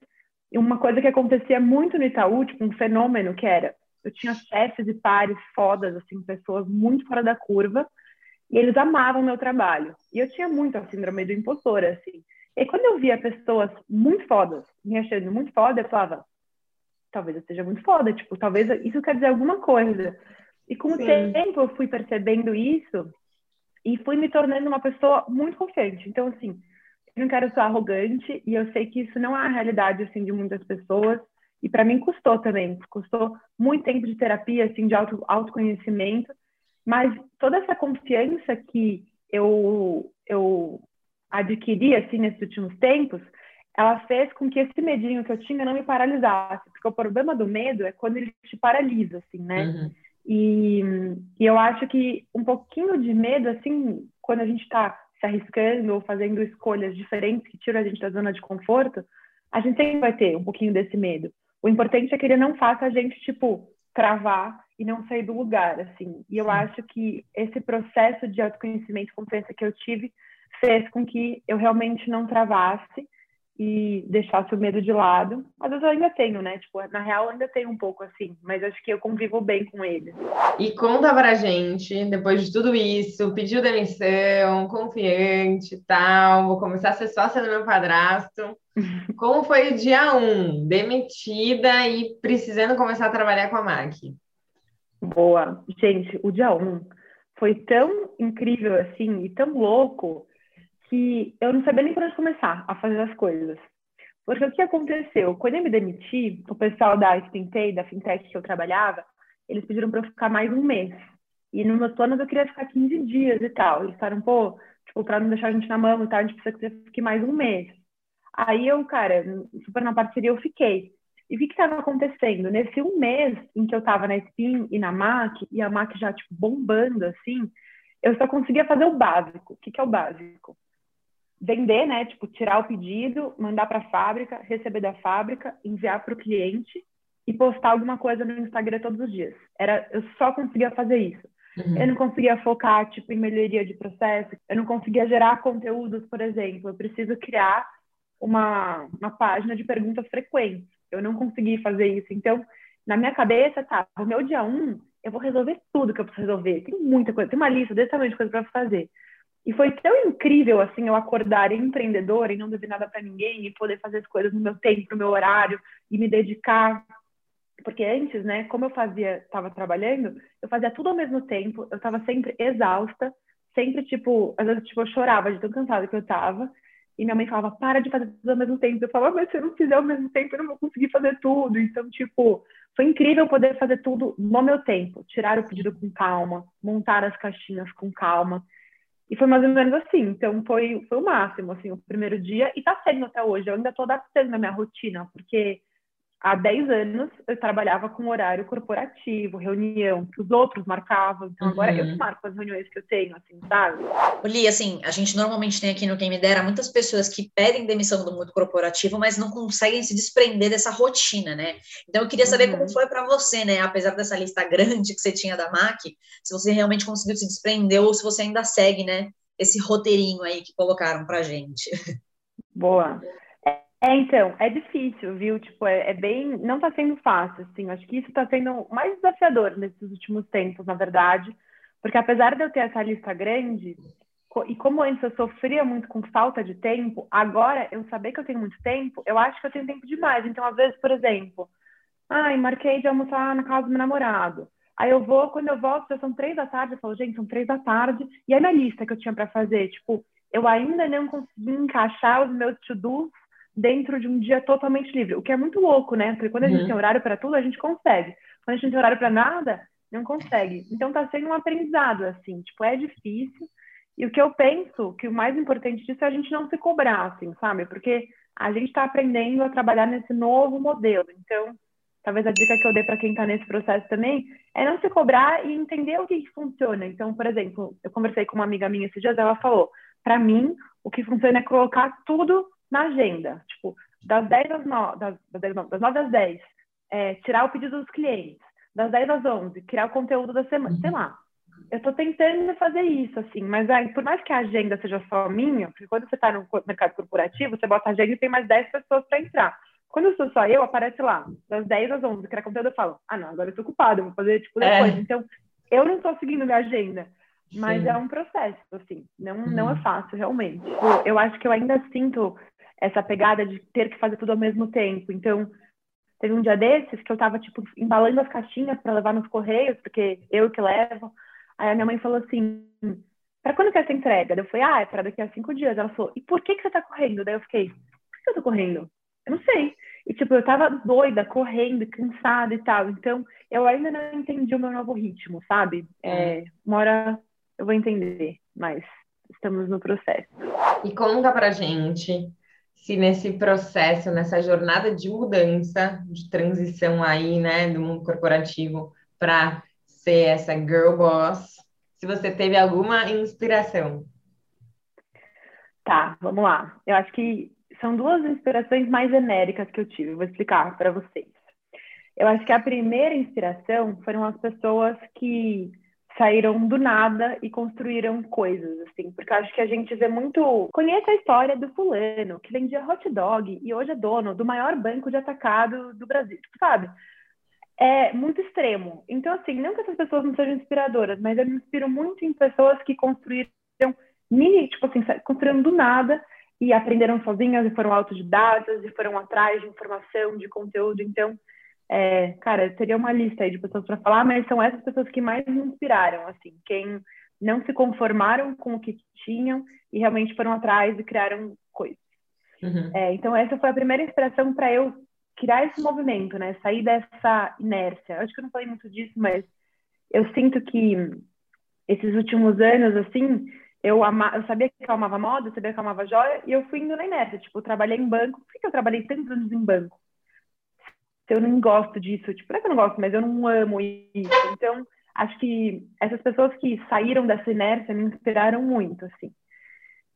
E uma coisa que acontecia muito no Itaú, tipo, um fenômeno que era, eu tinha chefes e pares fodas, assim, pessoas muito fora da curva, e eles amavam meu trabalho. E eu tinha muito a síndrome do impostor, assim. E quando eu via pessoas muito fodas, me achando muito foda, eu falava, talvez eu seja muito foda, tipo, talvez isso quer dizer alguma coisa. E com Sim. o tempo eu fui percebendo isso e fui me tornando uma pessoa muito confiante. Então, assim, não quero ser arrogante e eu sei que isso não é a realidade assim de muitas pessoas e para mim custou também, custou muito tempo de terapia assim de auto, autoconhecimento, mas toda essa confiança que eu eu adquiri assim nesses últimos tempos, ela fez com que esse medinho que eu tinha não me paralisasse, porque o problema do medo é quando ele te paralisa assim, né? Uhum. E, e eu acho que um pouquinho de medo assim, quando a gente está se arriscando ou fazendo escolhas diferentes que tiram a gente da zona de conforto, a gente sempre vai ter um pouquinho desse medo. O importante é que ele não faça a gente, tipo, travar e não sair do lugar, assim. E eu acho que esse processo de autoconhecimento e confiança que eu tive fez com que eu realmente não travasse e deixasse o medo de lado. Às vezes eu ainda tenho, né? Tipo, na real, eu ainda tenho um pouco assim, mas acho que eu convivo bem com ele. E conta pra gente, depois de tudo isso, pediu demissão, confiante e tal, vou começar a ser sócia do meu padrasto. Como foi o dia um? Demitida e precisando começar a trabalhar com a MAC. Boa. Gente, o dia um foi tão incrível assim e tão louco que eu não sabia nem por onde começar a fazer as coisas. Porque o que aconteceu? Quando eu me demiti, o pessoal da Spintay, da fintech que eu trabalhava, eles pediram para eu ficar mais um mês. E nos meus planos eu queria ficar 15 dias e tal. Eles falaram, pô, tipo, para não deixar a gente na mão e tal, a gente precisa que você fique mais um mês. Aí eu, cara, super na parceria eu fiquei. E o que estava acontecendo? Nesse um mês em que eu estava na Spin e na MAC, e a MAC já, tipo, bombando, assim, eu só conseguia fazer o básico. O que, que é o básico? Vender, né? Tipo, tirar o pedido, mandar para a fábrica, receber da fábrica, enviar para o cliente e postar alguma coisa no Instagram todos os dias. Era, eu só conseguia fazer isso. Uhum. Eu não conseguia focar, tipo, em melhoria de processo. Eu não conseguia gerar conteúdos, por exemplo. Eu preciso criar uma, uma página de perguntas frequentes. Eu não consegui fazer isso. Então, na minha cabeça, tá, o meu dia um, eu vou resolver tudo que eu preciso resolver. Tem muita coisa, tem uma lista desse tamanho de coisa para fazer. E foi tão incrível, assim, eu acordar empreendedora e não dever nada para ninguém e poder fazer as coisas no meu tempo, no meu horário e me dedicar. Porque antes, né, como eu fazia, estava trabalhando, eu fazia tudo ao mesmo tempo, eu estava sempre exausta, sempre, tipo, às vezes, tipo, eu chorava de tão cansada que eu estava. E minha mãe falava, para de fazer tudo ao mesmo tempo. Eu falava, mas se eu não fizer ao mesmo tempo, eu não vou conseguir fazer tudo. Então, tipo, foi incrível poder fazer tudo no meu tempo. Tirar o pedido com calma, montar as caixinhas com calma. E foi mais ou menos assim. Então, foi, foi o máximo, assim, o primeiro dia. E tá sendo até hoje. Eu ainda tô adaptando a minha rotina, porque há 10 anos eu trabalhava com horário corporativo, reunião, que os outros marcavam. Então, agora uhum. eu marco as reuniões que eu tenho, assim, sabe? Li, assim, a gente normalmente tem aqui no Quem Me Dera muitas pessoas que pedem demissão do mundo corporativo, mas não conseguem se desprender dessa rotina, né? Então, eu queria saber uhum. como foi para você, né? Apesar dessa lista grande que você tinha da MAC, se você realmente conseguiu se desprender ou se você ainda segue, né? Esse roteirinho aí que colocaram pra gente. Boa. É, então, é difícil, viu? Tipo, é, é bem. Não está sendo fácil, assim. Acho que isso está sendo mais desafiador nesses últimos tempos, na verdade. Porque apesar de eu ter essa lista grande, e como antes eu sofria muito com falta de tempo, agora eu saber que eu tenho muito tempo, eu acho que eu tenho tempo demais. Então, às vezes, por exemplo, ai, marquei de almoçar na casa do meu namorado. Aí eu vou, quando eu volto, já são três da tarde, eu falo, gente, são três da tarde. E aí minha lista que eu tinha para fazer, tipo, eu ainda não consegui encaixar os meus to-dos dentro de um dia totalmente livre, o que é muito louco, né? Porque quando a gente uhum. tem horário para tudo, a gente consegue. Quando a gente tem horário para nada, não consegue. Então tá sendo um aprendizado assim, tipo, é difícil. E o que eu penso que o mais importante disso é a gente não se cobrar, assim, sabe? Porque a gente está aprendendo a trabalhar nesse novo modelo. Então, talvez a dica que eu dei para quem está nesse processo também é não se cobrar e entender o que, que, funciona. Então, por exemplo, eu conversei com uma amiga minha esses dias, ela falou: para mim, o que funciona é colocar tudo na agenda. Tipo, das 10 às 9, das, das 9 às 10, é, tirar o pedido dos clientes. Das 10 às 11, criar o conteúdo da semana. Sei lá. Eu estou tentando fazer isso, assim, mas aí, por mais que a agenda seja só minha, porque quando você está no mercado corporativo, você bota a agenda e tem mais 10 pessoas para entrar. Quando eu sou só eu, aparece lá, das 10 às 11, criar conteúdo, eu falo, ah, não, agora eu estou ocupada, vou fazer, tipo, depois. É. Então, eu não estou seguindo minha agenda. Mas Sim. é um processo, assim, não, uhum. não é fácil, realmente. Tipo, eu acho que eu ainda sinto essa pegada de ter que fazer tudo ao mesmo tempo. Então, teve um dia desses que eu tava, tipo, embalando as caixinhas para levar nos correios, porque eu que levo. Aí a minha mãe falou assim: para quando que é essa entrega? Eu falei: ah, é para daqui a cinco dias. Ela falou: e por que que você tá correndo? Daí eu fiquei: por que eu tô correndo? Eu não sei. E, tipo, eu tava doida, correndo, cansada e tal. Então, eu ainda não entendi o meu novo ritmo, sabe? É, uma hora eu vou entender, mas estamos no processo. E conta pra gente se nesse processo, nessa jornada de mudança, de transição aí, né, do mundo corporativo para ser essa girl boss, se você teve alguma inspiração. Tá, vamos lá. Eu acho que são duas inspirações mais genéricas que eu tive, vou explicar para vocês. Eu acho que a primeira inspiração foram as pessoas que saíram do nada e construíram coisas, assim, porque acho que a gente vê muito. Conhece a história do fulano, que vendia hot dog e hoje é dono do maior banco de atacado do Brasil, sabe? É muito extremo. Então, assim, não que essas pessoas não sejam inspiradoras, mas eu me inspiro muito em pessoas que construíram mini, tipo assim, construíram do nada e aprenderam sozinhas e foram autodidatas e foram atrás de informação, de conteúdo. Então, é, cara, teria uma lista aí de pessoas para falar, mas são essas pessoas que mais me inspiraram, assim, quem não se conformaram com o que tinham e realmente foram atrás e criaram coisas. Uhum. É, então, essa foi a primeira inspiração para eu criar esse movimento, né? Sair dessa inércia. Acho que eu não falei muito disso, mas eu sinto que esses últimos anos, assim, eu, ama... eu sabia que eu amava moda, eu sabia que eu amava joia, e eu fui indo na inércia. Tipo, eu trabalhei em banco. Por que eu trabalhei tantos anos em banco? Eu não gosto disso, tipo, não é que eu não gosto, mas eu não amo isso. Então, acho que essas pessoas que saíram dessa inércia me inspiraram muito, assim.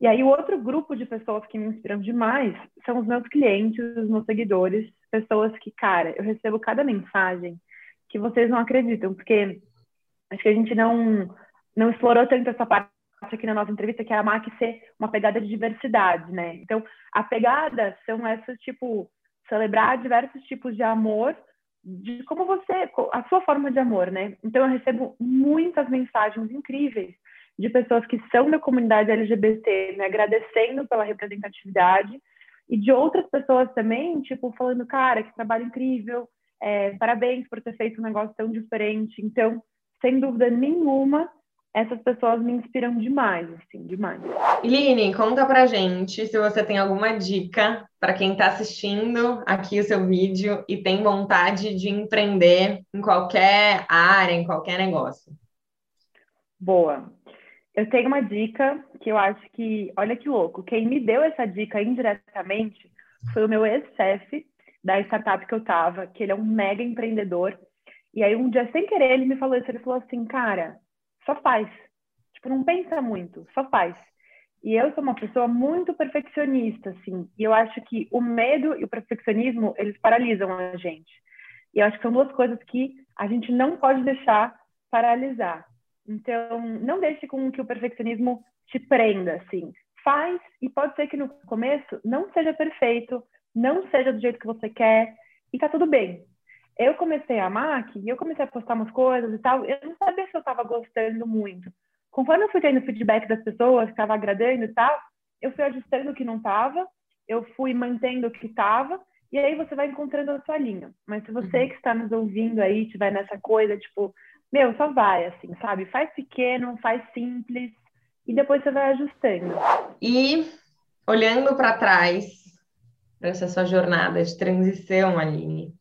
E aí, o outro grupo de pessoas que me inspiram demais são os meus clientes, os meus seguidores, pessoas que, cara, eu recebo cada mensagem que vocês não acreditam, porque acho que a gente não, não explorou tanto essa parte aqui na nossa entrevista, que é a MAC ser uma pegada de diversidade, né? Então, a pegada são essas, tipo, celebrar diversos tipos de amor, de como você, a sua forma de amor, né? Então, eu recebo muitas mensagens incríveis de pessoas que são da comunidade LGBT me agradecendo pela representatividade e de outras pessoas também, tipo, falando, cara, que trabalho incrível, é, parabéns por ter feito um negócio tão diferente. Então, sem dúvida nenhuma, essas pessoas me inspiram demais, assim, demais. Line, conta pra gente se você tem alguma dica para quem está assistindo aqui o seu vídeo e tem vontade de empreender em qualquer área, em qualquer negócio. Boa. Eu tenho uma dica que eu acho que, olha que louco, quem me deu essa dica indiretamente foi o meu ex-chefe da startup que eu tava, que ele é um mega empreendedor. E aí um dia, sem querer, ele me falou isso, ele falou assim, cara, só faz. Tipo, não pensa muito, só faz. E eu sou uma pessoa muito perfeccionista, assim, e eu acho que o medo e o perfeccionismo, eles paralisam a gente. E eu acho que são duas coisas que a gente não pode deixar paralisar. Então, não deixe com que o perfeccionismo te prenda, assim. Faz, e pode ser que no começo não seja perfeito, não seja do jeito que você quer, e tá tudo bem. Eu comecei a MAC e eu comecei a postar umas coisas e tal, eu não sabia se eu estava gostando muito. Conforme eu fui tendo feedback das pessoas, estava agradando e tal, eu fui ajustando o que não estava, eu fui mantendo o que estava, e aí você vai encontrando a sua linha. Mas se você uhum. que está nos ouvindo aí tiver nessa coisa, tipo, meu, só vai, assim, sabe? Faz pequeno, faz simples, e depois você vai ajustando. E olhando para trás, para essa sua jornada de transição, Aline,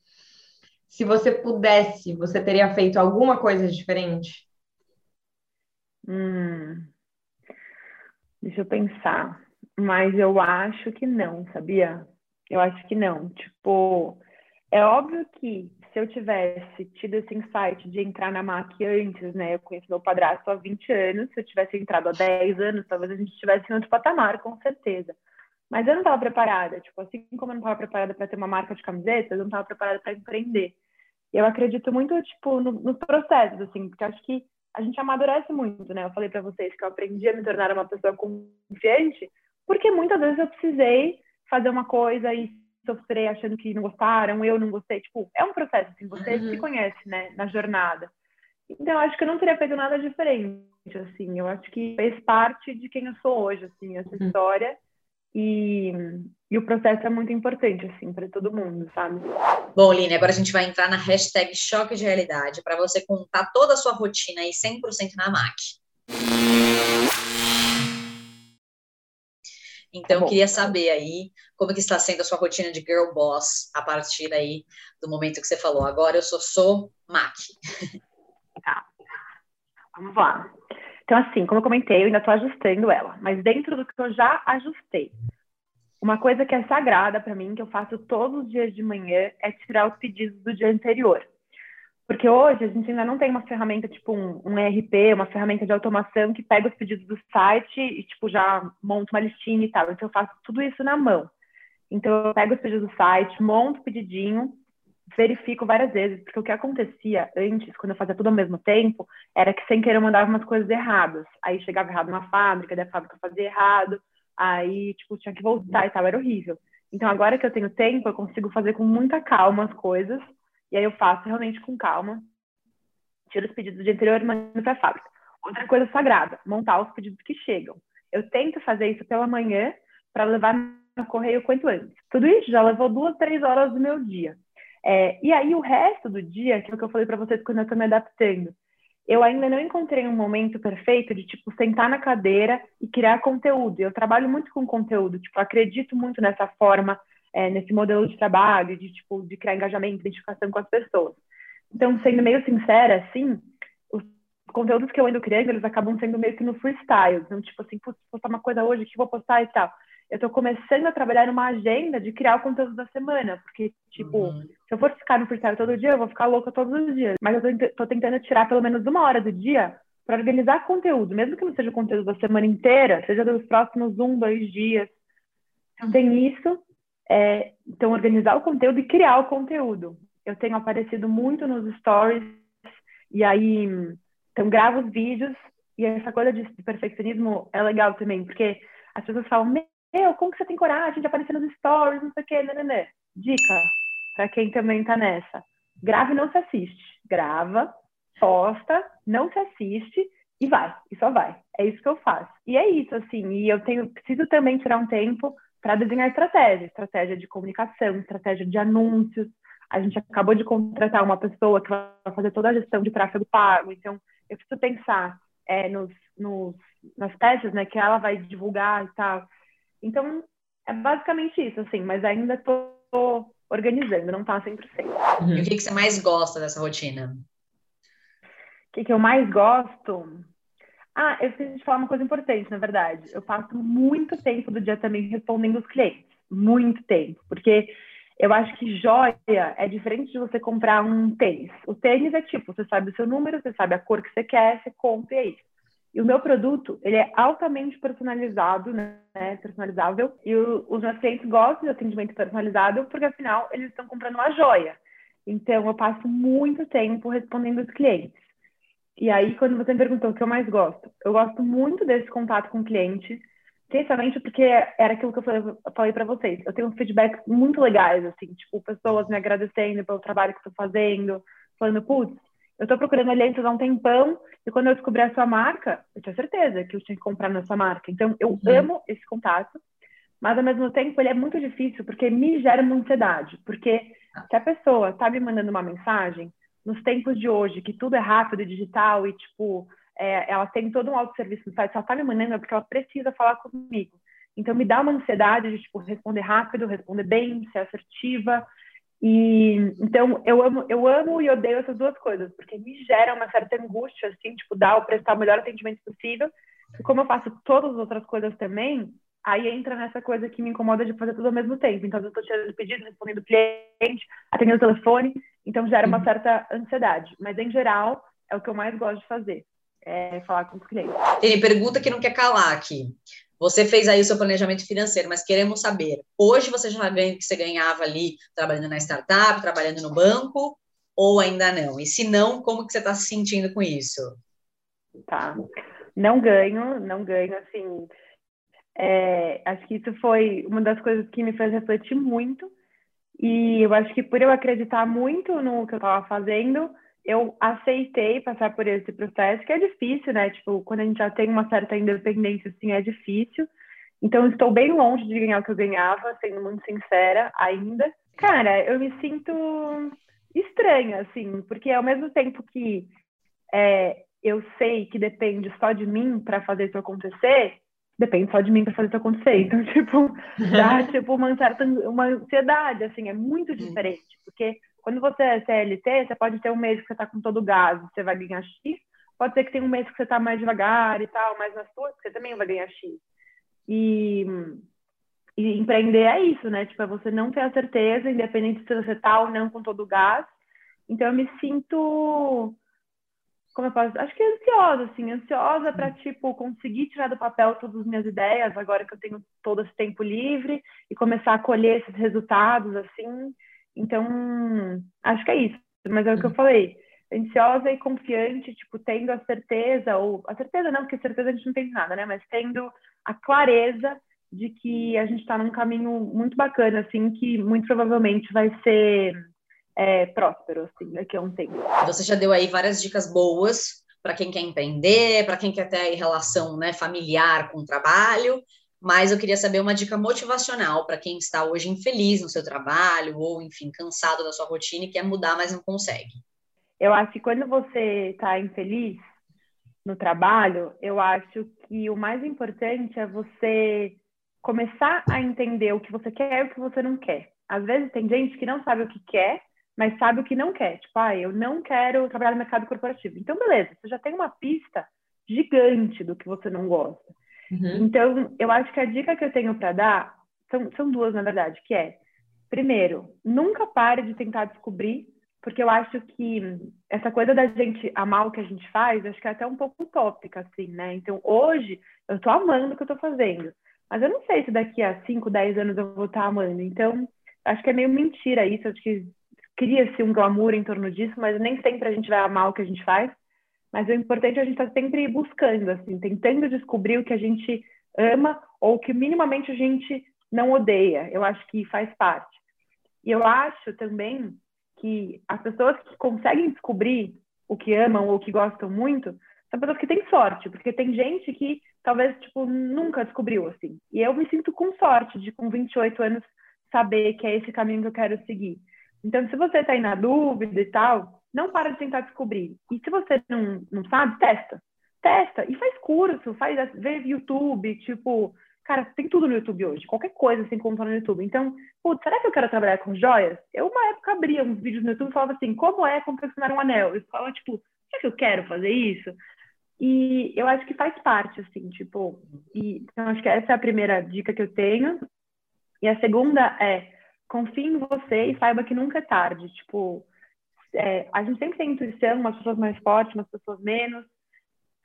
se você pudesse, você teria feito alguma coisa diferente? Hum, deixa eu pensar. Mas eu acho que não, sabia? Eu acho que não. Tipo, é óbvio que se eu tivesse tido esse insight de entrar na MAC antes, né? Eu conheço meu padrasto há 20 anos. Se eu tivesse entrado há 10 anos, talvez a gente estivesse em outro patamar, com certeza. Mas eu não estava preparada. Tipo, assim como eu não estava preparada para ter uma marca de camisetas, eu não estava preparada para empreender. Eu acredito muito, tipo, no, nos processos, assim, porque acho que a gente amadurece muito, né? Eu falei para vocês que eu aprendi a me tornar uma pessoa confiante, porque muitas vezes eu precisei fazer uma coisa e sofrer achando que não gostaram, eu não gostei. Tipo, é um processo, assim, você uhum. se conhece, né, na jornada. Então, eu acho que eu não teria feito nada diferente, assim. Eu acho que fez parte de quem eu sou hoje, assim, essa uhum. história. E, e o processo é muito importante, assim, para todo mundo, sabe? Bom, Line, agora a gente vai entrar na hashtag choque de realidade para você contar toda a sua rotina aí 100% na MAC. Então, tá queria saber aí como que está sendo a sua rotina de girl boss a partir aí do momento que você falou. Agora eu só sou MAC. Tá. Vamos lá. Então, assim, como eu comentei, eu ainda estou ajustando ela, mas dentro do que eu já ajustei, uma coisa que é sagrada para mim, que eu faço todos os dias de manhã, é tirar os pedidos do dia anterior. Porque hoje a gente ainda não tem uma ferramenta tipo um, um ERP, uma ferramenta de automação que pega os pedidos do site e tipo já monta uma listinha e tal. Então eu faço tudo isso na mão. Então eu pego os pedidos do site, monto o pedidinho, verifico várias vezes, porque o que acontecia antes, quando eu fazia tudo ao mesmo tempo, era que sem querer eu mandava umas coisas erradas. Aí chegava errado na fábrica, daí a fábrica fazia errado, aí, tipo, tinha que voltar e tal, era horrível. Então, agora que eu tenho tempo, eu consigo fazer com muita calma as coisas, e aí eu faço realmente com calma, tiro os pedidos do dia anterior e mando para a fábrica. Outra coisa sagrada, montar os pedidos que chegam. Eu tento fazer isso pela manhã para levar no correio quanto antes. Tudo isso já levou duas, três horas do meu dia. É, e aí o resto do dia, que é o que eu falei para vocês quando eu estou me adaptando, eu ainda não encontrei um momento perfeito de tipo sentar na cadeira e criar conteúdo. Eu trabalho muito com conteúdo, tipo acredito muito nessa forma, é, nesse modelo de trabalho, de tipo de criar engajamento, identificação com as pessoas. Então, sendo meio sincera, assim, os conteúdos que eu ando criando, eles acabam sendo meio que no freestyle. Então, tipo assim, putz, postar uma coisa hoje que vou postar e tal eu estou começando a trabalhar numa agenda de criar o conteúdo da semana, porque, tipo, uhum. se eu for ficar no freestyle todo dia, eu vou ficar louca todos os dias. Mas eu estou tentando tirar pelo menos uma hora do dia para organizar conteúdo, mesmo que não seja o conteúdo da semana inteira, seja dos próximos um, dois dias. Então, tem isso. É, então, organizar o conteúdo e criar o conteúdo. Eu tenho aparecido muito nos stories, e aí, então, gravo os vídeos, e essa coisa de perfeccionismo é legal também, porque as pessoas falam, meu, como que você tem coragem de aparecer nos stories, não sei o quê, né, né, né. Dica, para quem também tá nessa. Grave não se assiste. Grava, posta, não se assiste e vai, e só vai. É isso que eu faço. E é isso, assim, e eu tenho, preciso também tirar um tempo para desenhar estratégia, estratégia de comunicação, estratégia de anúncios. A gente acabou de contratar uma pessoa que vai fazer toda a gestão de tráfego pago, então eu preciso pensar é, nos, nos, nas peças, né, que ela vai divulgar e tal. Então, é basicamente isso, assim, mas ainda estou organizando, não está 100%. Uhum. E o que, que você mais gosta dessa rotina? O que, que eu mais gosto? Ah, eu esqueci de falar uma coisa importante, na verdade. Eu passo muito tempo do dia também respondendo os clientes. Muito tempo. Porque eu acho que joia é diferente de você comprar um tênis. O tênis é tipo, você sabe o seu número, você sabe a cor que você quer, você compra e é isso. E o meu produto, ele é altamente personalizado, né? Personalizável. E o, os meus clientes gostam de atendimento personalizado porque, afinal, eles estão comprando uma joia. Então, eu passo muito tempo respondendo os clientes. E aí, quando você me perguntou o que eu mais gosto, eu gosto muito desse contato com o cliente, principalmente porque era aquilo que eu falei, falei para vocês. Eu tenho feedbacks muito legais, assim, tipo, pessoas me agradecendo pelo trabalho que estou fazendo, falando, putz, eu estou procurando alianças há um tempão e quando eu descobri a sua marca, eu tinha certeza que eu tinha que comprar na sua marca. Então, eu uhum. amo esse contato, mas ao mesmo tempo ele é muito difícil porque me gera uma ansiedade. Porque se a pessoa está me mandando uma mensagem, nos tempos de hoje, que tudo é rápido e digital e, tipo, é, ela tem todo um autosserviço no site, ela está me mandando é porque ela precisa falar comigo. Então, me dá uma ansiedade de, tipo, responder rápido, responder bem, ser assertiva. E então eu amo, eu amo e odeio essas duas coisas, porque me gera uma certa angústia, assim, tipo, dar ou prestar o melhor atendimento possível. E como eu faço todas as outras coisas também, aí entra nessa coisa que me incomoda de fazer tudo ao mesmo tempo. Então, eu estou tirando pedido, respondendo cliente, atendendo o telefone, então gera uma uhum. certa ansiedade. Mas, em geral, é o que eu mais gosto de fazer, é falar com os clientes. Tem pergunta que não quer calar aqui. Você fez aí o seu planejamento financeiro, mas queremos saber, hoje você já ganha o que você ganhava ali trabalhando na startup, trabalhando no banco, ou ainda não? E se não, como que você está se sentindo com isso? Tá. Não ganho, não ganho, assim. É, acho que isso foi uma das coisas que me fez refletir muito. E eu acho que por eu acreditar muito no que eu estava fazendo, eu aceitei passar por esse processo, que é difícil, né? Tipo, quando a gente já tem uma certa independência, assim, é difícil. Então, estou bem longe de ganhar o que eu ganhava, sendo muito sincera ainda. Cara, eu me sinto estranha, assim, porque ao mesmo tempo que é, eu sei que depende só de mim para fazer isso acontecer, depende só de mim para fazer isso acontecer. Então, tipo, dá tipo uma certa uma ansiedade, assim, é muito diferente, porque quando você é CLT, você pode ter um mês que você está com todo o gás, você vai ganhar X. Pode ser que tenha um mês que você está mais devagar e tal, mas nas suas você também vai ganhar X. E, e empreender é isso, né? Tipo, é você não ter a certeza, independente se você está ou não com todo o gás. Então, eu me sinto como eu posso, acho que ansiosa, assim, ansiosa para tipo conseguir tirar do papel todas as minhas ideias agora que eu tenho todo esse tempo livre e começar a colher esses resultados assim Então, acho que é isso. Mas é o que eu falei. Ansiosa e confiante, tipo, tendo a certeza, ou a certeza não, porque certeza a gente não tem nada, né? Mas tendo a clareza de que a gente está num caminho muito bacana, assim, que muito provavelmente vai ser é, próspero, assim, daqui a um tempo. Você já deu aí várias dicas boas para quem quer empreender, para quem quer ter relação né, familiar com o trabalho, mas eu queria saber uma dica motivacional para quem está hoje infeliz no seu trabalho, ou, enfim, cansado da sua rotina e quer mudar, mas não consegue. Eu acho que quando você está infeliz no trabalho, eu acho que o mais importante é você começar a entender o que você quer e o que você não quer. Às vezes tem gente que não sabe o que quer, mas sabe o que não quer. Tipo, ah, eu não quero trabalhar no mercado corporativo. Então, beleza, você já tem uma pista gigante do que você não gosta. Uhum. Então, eu acho que a dica que eu tenho para dar são, são duas, na verdade, que é, primeiro, nunca pare de tentar descobrir, porque eu acho que essa coisa da gente amar o que a gente faz, acho que é até um pouco utópica, assim, né? Então, hoje, eu tô amando o que eu tô fazendo. Mas eu não sei se daqui a 5, 10 anos eu vou estar amando. Então, acho que é meio mentira isso. Acho que cria-se um glamour em torno disso, mas nem sempre a gente vai amar o que a gente faz. Mas o importante é a gente estar tá sempre buscando, assim, tentando descobrir o que a gente ama ou que minimamente a gente não odeia. Eu acho que faz parte. E eu acho também que as pessoas que conseguem descobrir o que amam ou o que gostam muito são pessoas que têm sorte, porque tem gente que talvez, tipo, nunca descobriu, assim. E eu me sinto com sorte de, com 28 anos, saber que é esse caminho que eu quero seguir. Então, se você está aí na dúvida e tal, não para de tentar descobrir. E se você não, não sabe, testa. Testa e faz curso, faz, vê YouTube, tipo, cara, tem tudo no YouTube hoje. Qualquer coisa você encontra no YouTube. Então, putz, será que eu quero trabalhar com joias? Eu, uma época, abria uns vídeos no YouTube e falava assim, como é confeccionar um anel? Eu falava, tipo, será que eu quero fazer isso? E eu acho que faz parte, assim, tipo, e, então acho que essa é a primeira dica que eu tenho. E a segunda é, confie em você e saiba que nunca é tarde. Tipo, é, a gente sempre tem intuição, umas pessoas mais fortes, umas pessoas menos.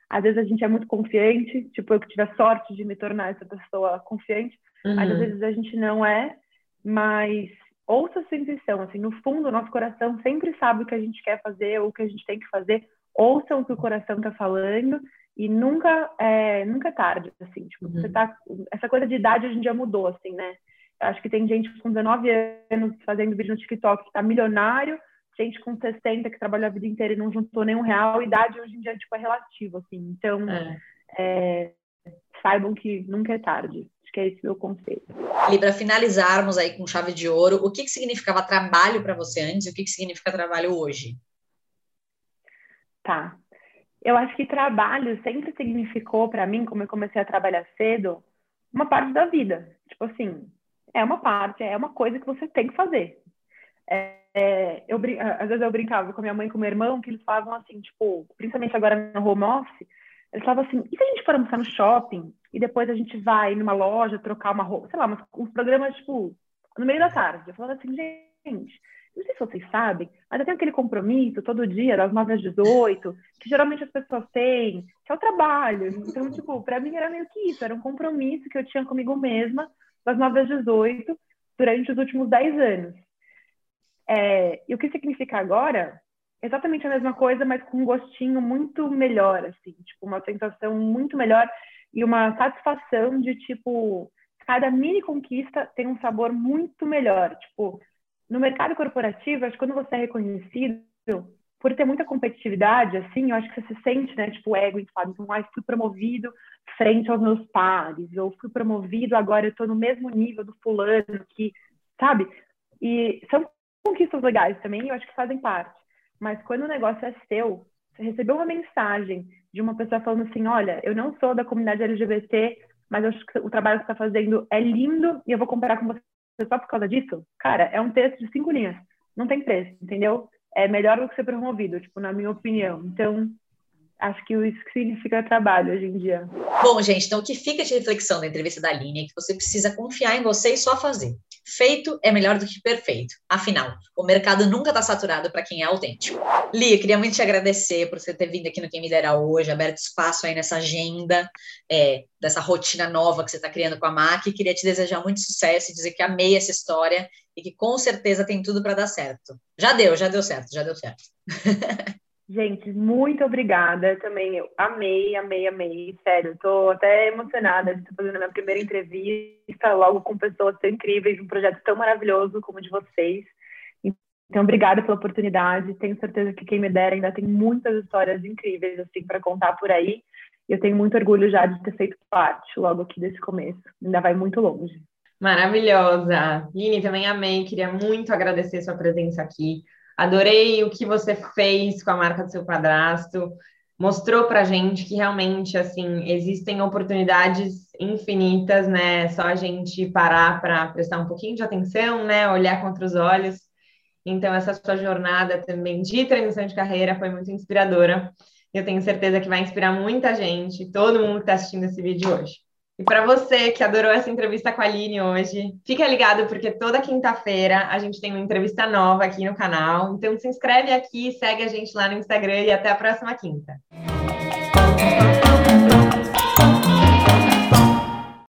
Às vezes a gente é muito confiante, tipo, eu que tive a sorte de me tornar essa pessoa confiante, uhum. às vezes a gente não é, mas ouça sua intuição, assim, no fundo, o nosso coração sempre sabe o que a gente quer fazer ou o que a gente tem que fazer, ouçam o que o coração está falando e nunca é, nunca é tarde, assim, tipo, uhum. você tá, essa coisa de idade hoje em dia mudou, assim, né? Eu acho que tem gente com 19 anos fazendo vídeo no TikTok que tá milionário, gente com 60 que trabalhou a vida inteira e não juntou nenhum real, idade hoje em dia tipo, é relativa, assim, então é. É, saibam que nunca é tarde. Acho que é esse o meu conselho. E para finalizarmos aí com chave de ouro, o que, que significava trabalho para você antes e o que, que significa trabalho hoje? Tá. Eu acho que trabalho sempre significou para mim, como eu comecei a trabalhar cedo, uma parte da vida. Tipo assim, é uma parte, é uma coisa que você tem que fazer. É, é, eu, às vezes eu brincava com a minha mãe e com meu irmão, que eles falavam assim, tipo, principalmente agora no home office, eles falavam assim, e se a gente for almoçar no shopping e depois a gente vai numa loja trocar uma roupa, sei lá, uns, uns programas, tipo, no meio da tarde. Eu falava assim, gente, não sei se vocês sabem, mas eu tenho aquele compromisso todo dia, das 9 às 18, que geralmente as pessoas têm, que é o trabalho. Então, tipo, para mim era meio que isso, era um compromisso que eu tinha comigo mesma, das 9 às 18, durante os últimos 10 anos. É, e o que significa agora? Exatamente a mesma coisa, mas com um gostinho muito melhor, assim, tipo, uma sensação muito melhor e uma satisfação de, tipo, cada mini conquista tem um sabor muito melhor. Tipo, no mercado corporativo, acho que quando você é reconhecido, por ter muita competitividade, assim, eu acho que você se sente, né, tipo, ego inflado. Então, ah, fui promovido frente aos meus pares, ou fui promovido, agora eu estou no mesmo nível do fulano, que, sabe? E são conquistas legais também, eu acho que fazem parte. Mas quando o negócio é seu, você recebeu uma mensagem de uma pessoa falando assim, olha, eu não sou da comunidade LGBT, mas eu acho que o trabalho que você está fazendo é lindo e eu vou comparar com você só por causa disso, cara, é um texto de cinco linhas. Não tem preço, entendeu? É melhor do que ser promovido, tipo, na minha opinião. Então, acho que isso significa trabalho hoje em dia. Bom, gente, então o que fica de reflexão da entrevista da Aline é que você precisa confiar em você e só fazer. Feito é melhor do que perfeito. Afinal, o mercado nunca está saturado para quem é autêntico. Li, queria muito te agradecer por você ter vindo aqui no Quem Me Dera hoje, aberto espaço aí nessa agenda, é, dessa rotina nova que você está criando com a MAC. Queria te desejar muito sucesso e dizer que amei essa história e que com certeza tem tudo para dar certo. Já deu, já deu certo, já deu certo. Gente, muito obrigada também. Eu amei, amei, amei. Sério, estou até emocionada de estar fazendo a minha primeira entrevista logo com pessoas tão incríveis, um projeto tão maravilhoso como o de vocês. Então, obrigada pela oportunidade. Tenho certeza que quem me der ainda tem muitas histórias incríveis assim para contar por aí. Eu tenho muito orgulho já de ter feito parte logo aqui desse começo. Ainda vai muito longe. Maravilhosa. Lini, também amei. Queria muito agradecer sua presença aqui. Adorei o que você fez com a marca do seu padrasto. Mostrou para gente que realmente assim existem oportunidades infinitas, né? Só a gente parar para prestar um pouquinho de atenção, né? Olhar contra os olhos. Então essa sua jornada também de transição de carreira foi muito inspiradora. Eu tenho certeza que vai inspirar muita gente, todo mundo que está assistindo esse vídeo hoje. E para você que adorou essa entrevista com a Aline hoje, fica ligado porque toda quinta-feira a gente tem uma entrevista nova aqui no canal. Então se inscreve aqui, segue a gente lá no Instagram e até a próxima quinta.